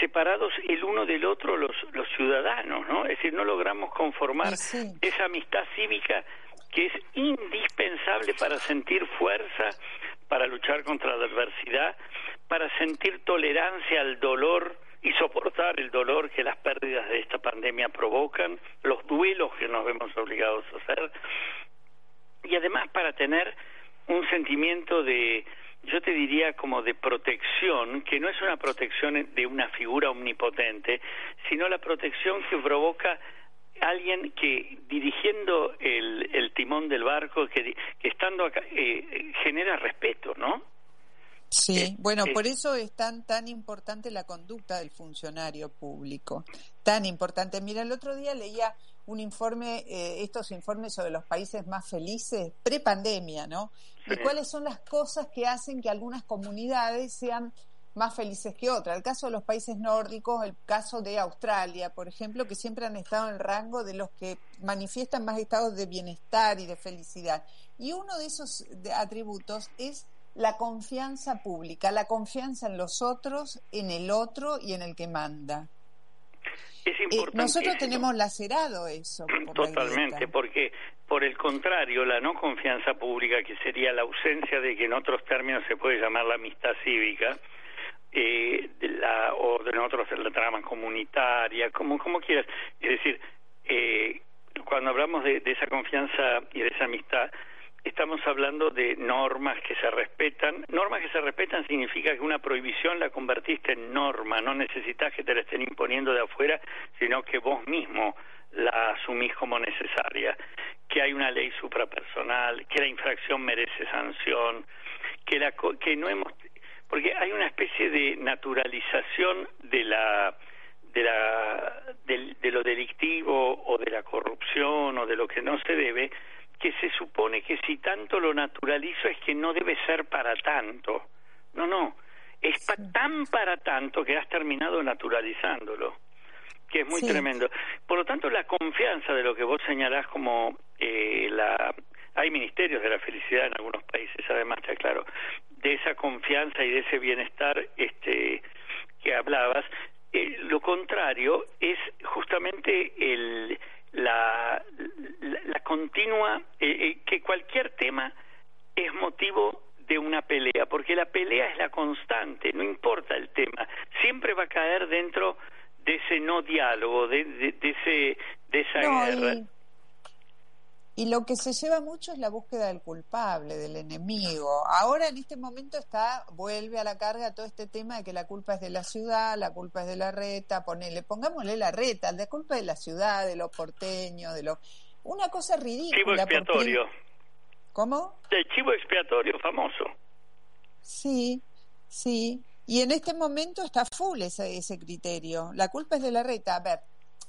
separados el uno del otro los, los ciudadanos, ¿no? Es decir, no logramos conformar sí. esa amistad cívica que es indispensable para sentir fuerza, para luchar contra la adversidad, para sentir tolerancia al dolor y soportar el dolor que las pérdidas de esta pandemia provocan, los duelos que nos vemos obligados a hacer, y además para tener un sentimiento de yo te diría como de protección, que no es una protección de una figura omnipotente, sino la protección que provoca alguien que dirigiendo el, el timón del barco, que, que estando acá, eh, genera respeto, ¿no? Sí, Eh, bueno, eh. por eso es tan, tan importante la conducta del funcionario público. Tan importante. Mira, el otro día leía un informe, eh, estos informes sobre los países más felices, pre-pandemia, ¿no? Sí. cuáles son las cosas que hacen que algunas comunidades sean más felices que otras. El caso de los países nórdicos, el caso de Australia, por ejemplo, que siempre han estado en el rango de los que manifiestan más estados de bienestar y de felicidad. Y uno de esos atributos es la confianza pública, la confianza en los otros, en el otro y en el que manda. Es Eh, nosotros tenemos lacerado eso. por Totalmente, porque por el contrario, la no confianza pública, que sería la ausencia de que en otros términos se puede llamar la amistad cívica, eh, la, o de nosotros la trama comunitaria, como, como quieras. Es decir, eh, cuando hablamos de, de esa confianza y de esa amistad, estamos hablando de normas que se respetan. Normas que se respetan significa que una prohibición la convertiste en norma, no necesitas que te la estén imponiendo de afuera, sino que vos mismo la asumís como necesaria, que hay una ley suprapersonal, que la infracción merece sanción, que la que no hemos porque hay una especie de naturalización de la de la del- de lo delictivo o de la corrupción o de lo que no se debe que se supone que si tanto lo naturalizo es que no debe ser para tanto. No no. Es pa- tan para tanto que has terminado naturalizándolo que es muy Sí. tremendo. Por lo tanto la confianza de lo que vos señalás como eh, la hay ministerios de la felicidad en algunos países además te aclaro de esa confianza y de ese bienestar este que hablabas. Eh, lo contrario es justamente el la la, la continua eh, eh, que cualquier tema es motivo de una pelea porque la pelea es la constante no importa el tema siempre va a caer dentro de ese no diálogo de, de, de ese de esa No, guerra. y, y lo que se lleva mucho es la búsqueda del culpable, del enemigo. Ahora en este momento está, vuelve a la carga todo este tema de que la culpa es de la ciudad, la culpa es de la reta, ponele, pongámosle la reta, la culpa es de la ciudad, de los porteños, de los una cosa ridícula. chivo porque- expiatorio ¿Cómo? el chivo expiatorio famoso Sí, sí. Y en este momento está full ese, ese criterio. La culpa es de la reta. A ver,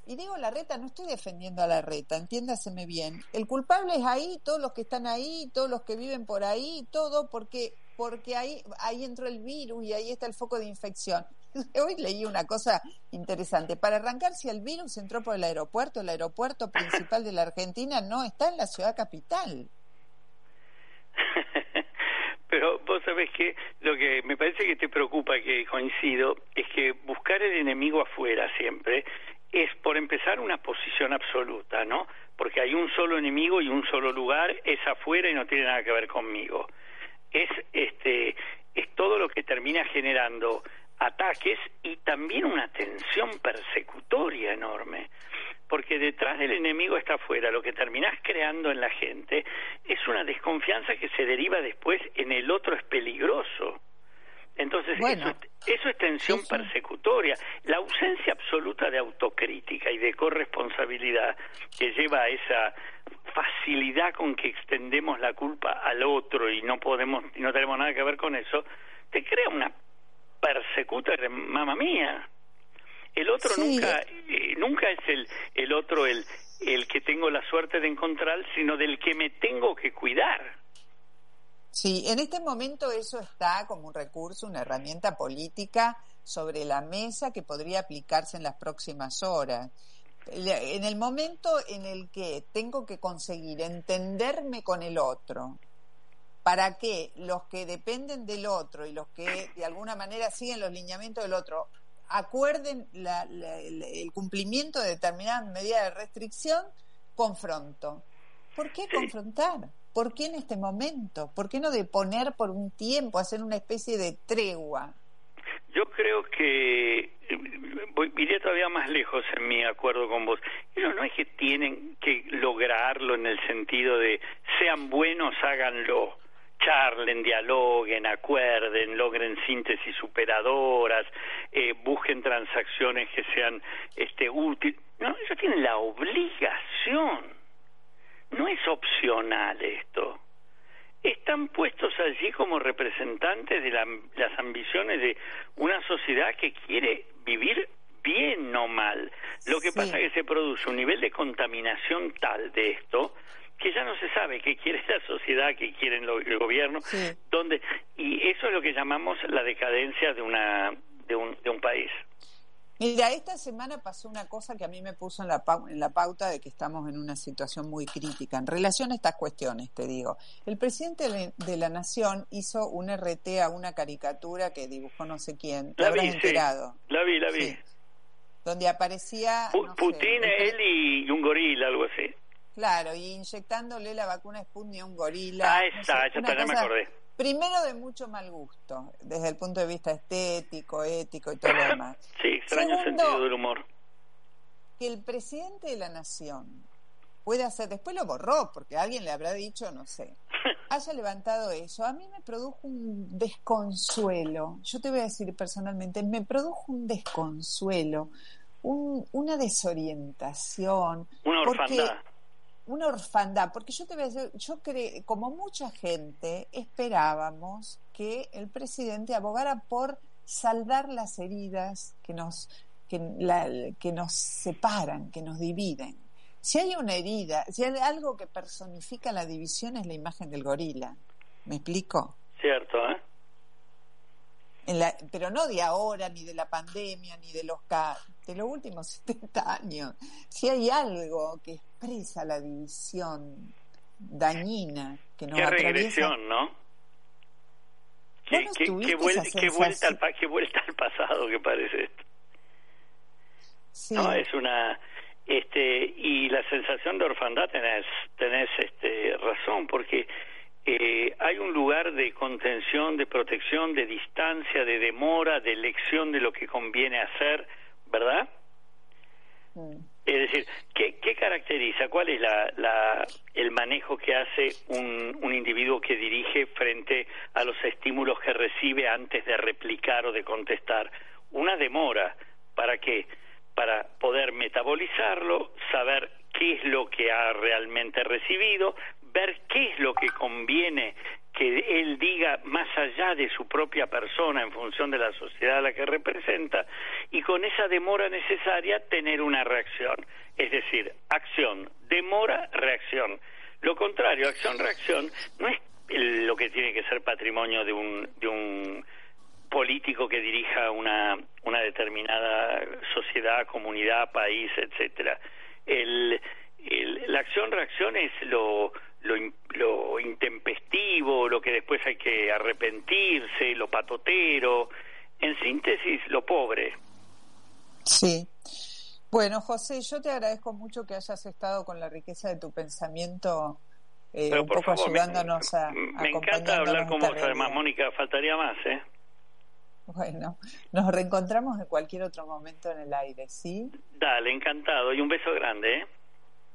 y digo la reta, no estoy defendiendo a la reta, entiéndaseme bien. El culpable es ahí, todos los que están ahí, todos los que viven por ahí, todo porque porque ahí ahí entró el virus y ahí está el foco de infección. Hoy leí una cosa interesante. Para arrancar, si el virus entró por el aeropuerto, el aeropuerto principal de la Argentina no está en la ciudad capital. Pero vos sabés que lo que me parece que te preocupa, que coincido, es que buscar el enemigo afuera siempre es, por empezar, una posición absoluta, ¿no? Porque hay un solo enemigo y un solo lugar, es afuera y no tiene nada que ver conmigo. Es, este, es todo lo que termina generando ataques y también una tensión persecutoria enorme porque detrás del enemigo está afuera. Lo que terminás creando en la gente es una desconfianza que se deriva después en el otro es peligroso. Entonces, Bueno. eso, es- eso es tensión persecutoria. La ausencia absoluta de autocrítica y de corresponsabilidad que lleva a esa facilidad con que extendemos la culpa al otro y no podemos y no tenemos nada que ver con eso, te crea una persecuta de mamá mía. El otro Sí. nunca eh, nunca es el el otro el el que tengo la suerte de encontrar, sino del que me tengo que cuidar. Sí, en este momento eso está como un recurso, una herramienta política sobre la mesa que podría aplicarse en las próximas horas. En el momento en el que tengo que conseguir entenderme con el otro, para que los que dependen del otro y los que de alguna manera siguen los lineamientos del otro acuerden la- el cumplimiento de determinadas medidas de restricción, confronto. ¿Por qué confrontar? ¿Por qué en este momento? ¿Por qué no deponer por un tiempo, hacer una especie de tregua? Yo creo que eh, voy, iría todavía más lejos en mi acuerdo con vos. Ellos no es que tienen que lograrlo en el sentido de sean buenos, háganlo. charlen, dialoguen, acuerden, logren síntesis superadoras, eh, busquen transacciones que sean este, útiles. No, ellos tienen la obligación, no es opcional esto. Están puestos allí como representantes de las ambiciones de una sociedad que quiere vivir bien, no mal. Lo que pasa es que se produce un nivel de contaminación tal de esto que ya no se sabe qué quiere la sociedad, qué quiere el gobierno, donde y eso es lo que llamamos la decadencia de una de un, de un país. Mira, esta semana pasó una cosa que a mí me puso en la, en la pauta de que estamos en una situación muy crítica. En relación a estas cuestiones, te digo, el presidente de la Nación hizo un RT a una caricatura que dibujó no sé quién. ¿Te la habrás vi, enterado? La vi, la vi donde aparecía... Putin, él y un gorila, algo así. Claro, y inyectándole la vacuna Sputnik a un gorila. Ah, está, ya, está, ya me acordé. Primero de mucho mal gusto, desde el punto de vista estético, ético y todo lo demás. Sí, extraño sentido del humor. Que el presidente de la nación puede hacer, después lo borró, porque alguien le habrá dicho, no sé, haya levantado eso. A mí me produjo un desconsuelo, yo te voy a decir personalmente, me produjo un desconsuelo, un, una desorientación. Una orfandad. Una orfandad, porque yo te voy a decir, yo creo, como mucha gente, esperábamos que el presidente abogara por saldar las heridas que nos, que, la, que nos separan, que nos dividen. Si hay una herida, si hay algo que personifica la división es la imagen del gorila. ¿Me explico? Cierto, ¿eh? En la, pero no de ahora, ni de la pandemia, ni de los de los últimos 70 años. Si hay algo que expresa la división dañina que nos Qué atraviesa. regresión, ¿no? Qué, qué, qué, vuelta, qué, vuelta al, qué vuelta al pasado que parece esto. Sí. No, es una este y la sensación de orfandad tenés tenés este razón porque eh, hay un lugar de contención de protección de distancia de demora de elección de lo que conviene hacer verdad es decir qué, qué caracteriza cuál es la, la el manejo que hace un, un individuo que dirige frente a los estímulos que recibe antes de replicar o de contestar una demora. Para qué para poder metabolizarlo, saber qué es lo que ha realmente recibido, ver qué es lo que conviene que él diga más allá de su propia persona en función de la sociedad a la que representa y con esa demora necesaria tener una reacción. Es decir, acción, demora, reacción. Lo contrario, acción-reacción no es lo que tiene que ser patrimonio de un, de un político que dirija una, una determinada sociedad, comunidad, país, etcétera. El, el, la acción-reacción es lo, lo, lo intempestivo, lo que después hay que arrepentirse, lo patotero, en síntesis, lo pobre. Sí. Bueno, José, yo te agradezco mucho que hayas estado con la riqueza de tu pensamiento, eh, Pero un por poco favor, me- ayudándonos a. Me encanta hablar con vos, además, Mónica, faltaría más, ¿eh? Bueno, nos reencontramos en cualquier otro momento en el aire, ¿sí? Dale, encantado, y un beso grande, ¿eh?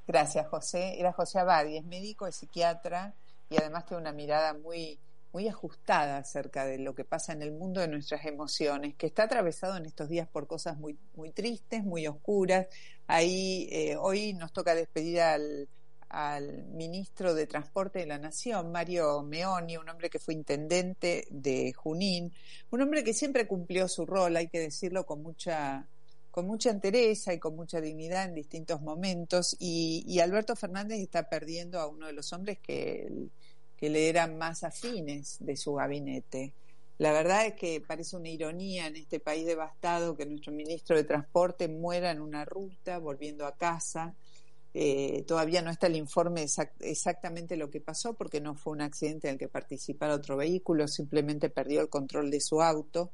Gracias, José. Era José Abadi, es médico, es psiquiatra y además tiene una mirada muy, muy ajustada acerca de lo que pasa en el mundo de nuestras emociones, que está atravesado en estos días por cosas muy, muy tristes, muy oscuras. Ahí eh, hoy nos toca despedir al, al ministro de Transporte de la Nación, Mario Meoni, un hombre que fue intendente de Junín, un hombre que siempre cumplió su rol, hay que decirlo con mucha con mucha entereza y con mucha dignidad en distintos momentos y, y Alberto Fernández está perdiendo a uno de los hombres que, que le eran más afines de su gabinete. La verdad es que parece una ironía en este país devastado que nuestro ministro de Transporte muera en una ruta volviendo a casa. Eh, todavía no está el informe exact- exactamente lo que pasó porque no fue un accidente en el que participara otro vehículo, simplemente perdió el control de su auto.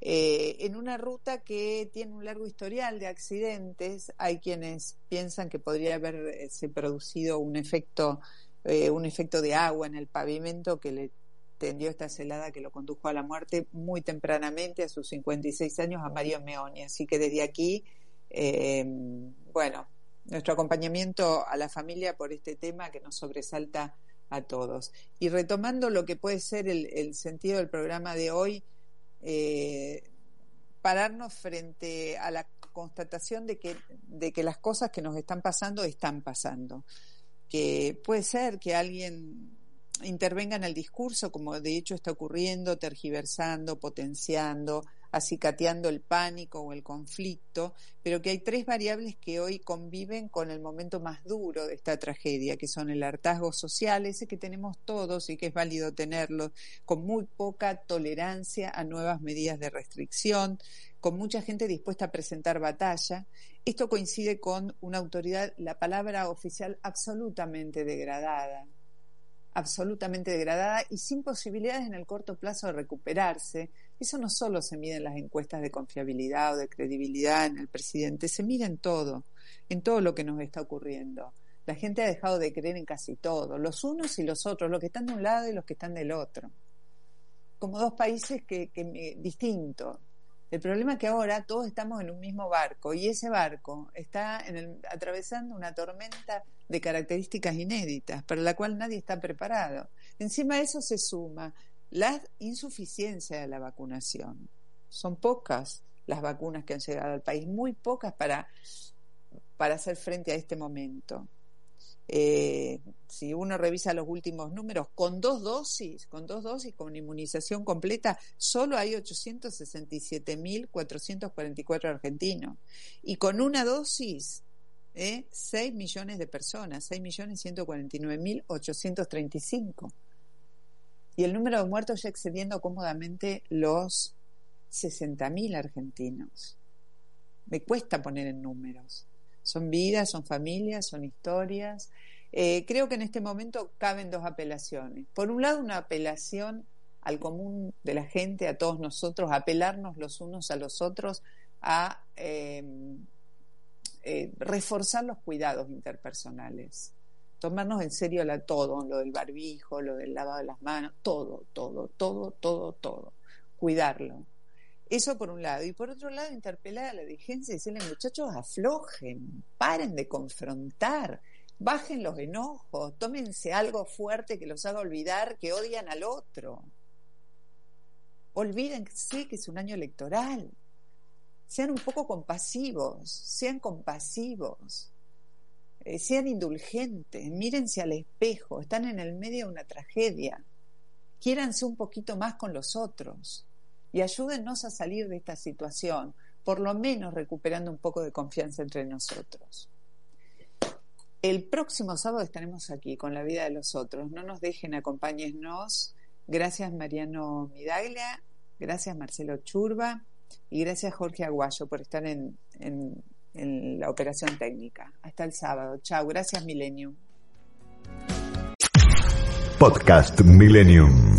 Eh, en una ruta que tiene un largo historial de accidentes, hay quienes piensan que podría haberse producido un efecto, eh, un efecto de agua en el pavimento que le tendió esta celada que lo condujo a la muerte muy tempranamente, a sus 56 años, a Mario Meoni. Así que desde aquí, eh, bueno, nuestro acompañamiento a la familia por este tema que nos sobresalta a todos. Y retomando lo que puede ser el sentido del programa de hoy, eh, pararnos frente a la constatación de que, de que las cosas que nos están pasando están pasando. Que puede ser que alguien intervenga en el discurso, como de hecho está ocurriendo, tergiversando, potenciando, acicateando el pánico o el conflicto, pero que hay tres variables que hoy conviven con el momento más duro de esta tragedia, que son el hartazgo social, ese que tenemos todos y que es válido tenerlo, con muy poca tolerancia a nuevas medidas de restricción, con mucha gente dispuesta a presentar batalla. Esto coincide con una autoridad, la palabra oficial, absolutamente degradada, absolutamente degradada y sin posibilidades en el corto plazo de recuperarse. Eso no solo se mide en las encuestas de confiabilidad o de credibilidad en el presidente, se mide en todo, en todo lo que nos está ocurriendo. La gente ha dejado de creer en casi todo, los unos y los otros, los que están de un lado y los que están del otro. Como dos países que, que distintos. El problema es que ahora todos estamos en un mismo barco y ese barco está en el, atravesando una tormenta de características inéditas para la cual nadie está preparado. Encima de eso se suma la insuficiencia de la vacunación. Son pocas las vacunas que han llegado al país, muy pocas para, para hacer frente a este momento. Eh, si uno revisa los últimos números, con dos dosis, con dos dosis, con inmunización completa, solo hay 867.444 argentinos. Y con una dosis, ¿eh? 6 millones de personas, 6.149.835. Y el número de muertos ya excediendo cómodamente los 60.000 argentinos. Me cuesta poner en números. Son vidas, son familias, son historias. Eh, creo que en este momento caben dos apelaciones. Por un lado, una apelación al común de la gente, a todos nosotros, apelarnos los unos a los otros, a em, eh, reforzar los cuidados interpersonales, tomarnos en serio la, todo, lo del barbijo, lo del lavado de las manos, todo, todo, todo, todo, todo, cuidarlo. Eso por un lado. Y por otro lado, interpelar a la dirigencia y decirle, muchachos, aflojen, paren de confrontar, bajen los enojos, tómense algo fuerte que los haga olvidar que odian al otro. Olvídense que es un año electoral. Sean un poco compasivos, sean compasivos, eh, sean indulgentes, mírense al espejo, están en el medio de una tragedia. Quiéranse un poquito más con los otros y ayúdennos a salir de esta situación, por lo menos recuperando un poco de confianza entre nosotros. El próximo sábado estaremos aquí con la vida de los otros. No nos dejen, acompáñennos. Gracias Mariano Midaglia, gracias Marcelo Churba y gracias Jorge Aguayo por estar en, en, la operación técnica. Hasta el sábado. Chao. Gracias Millennium. Podcast Millennium.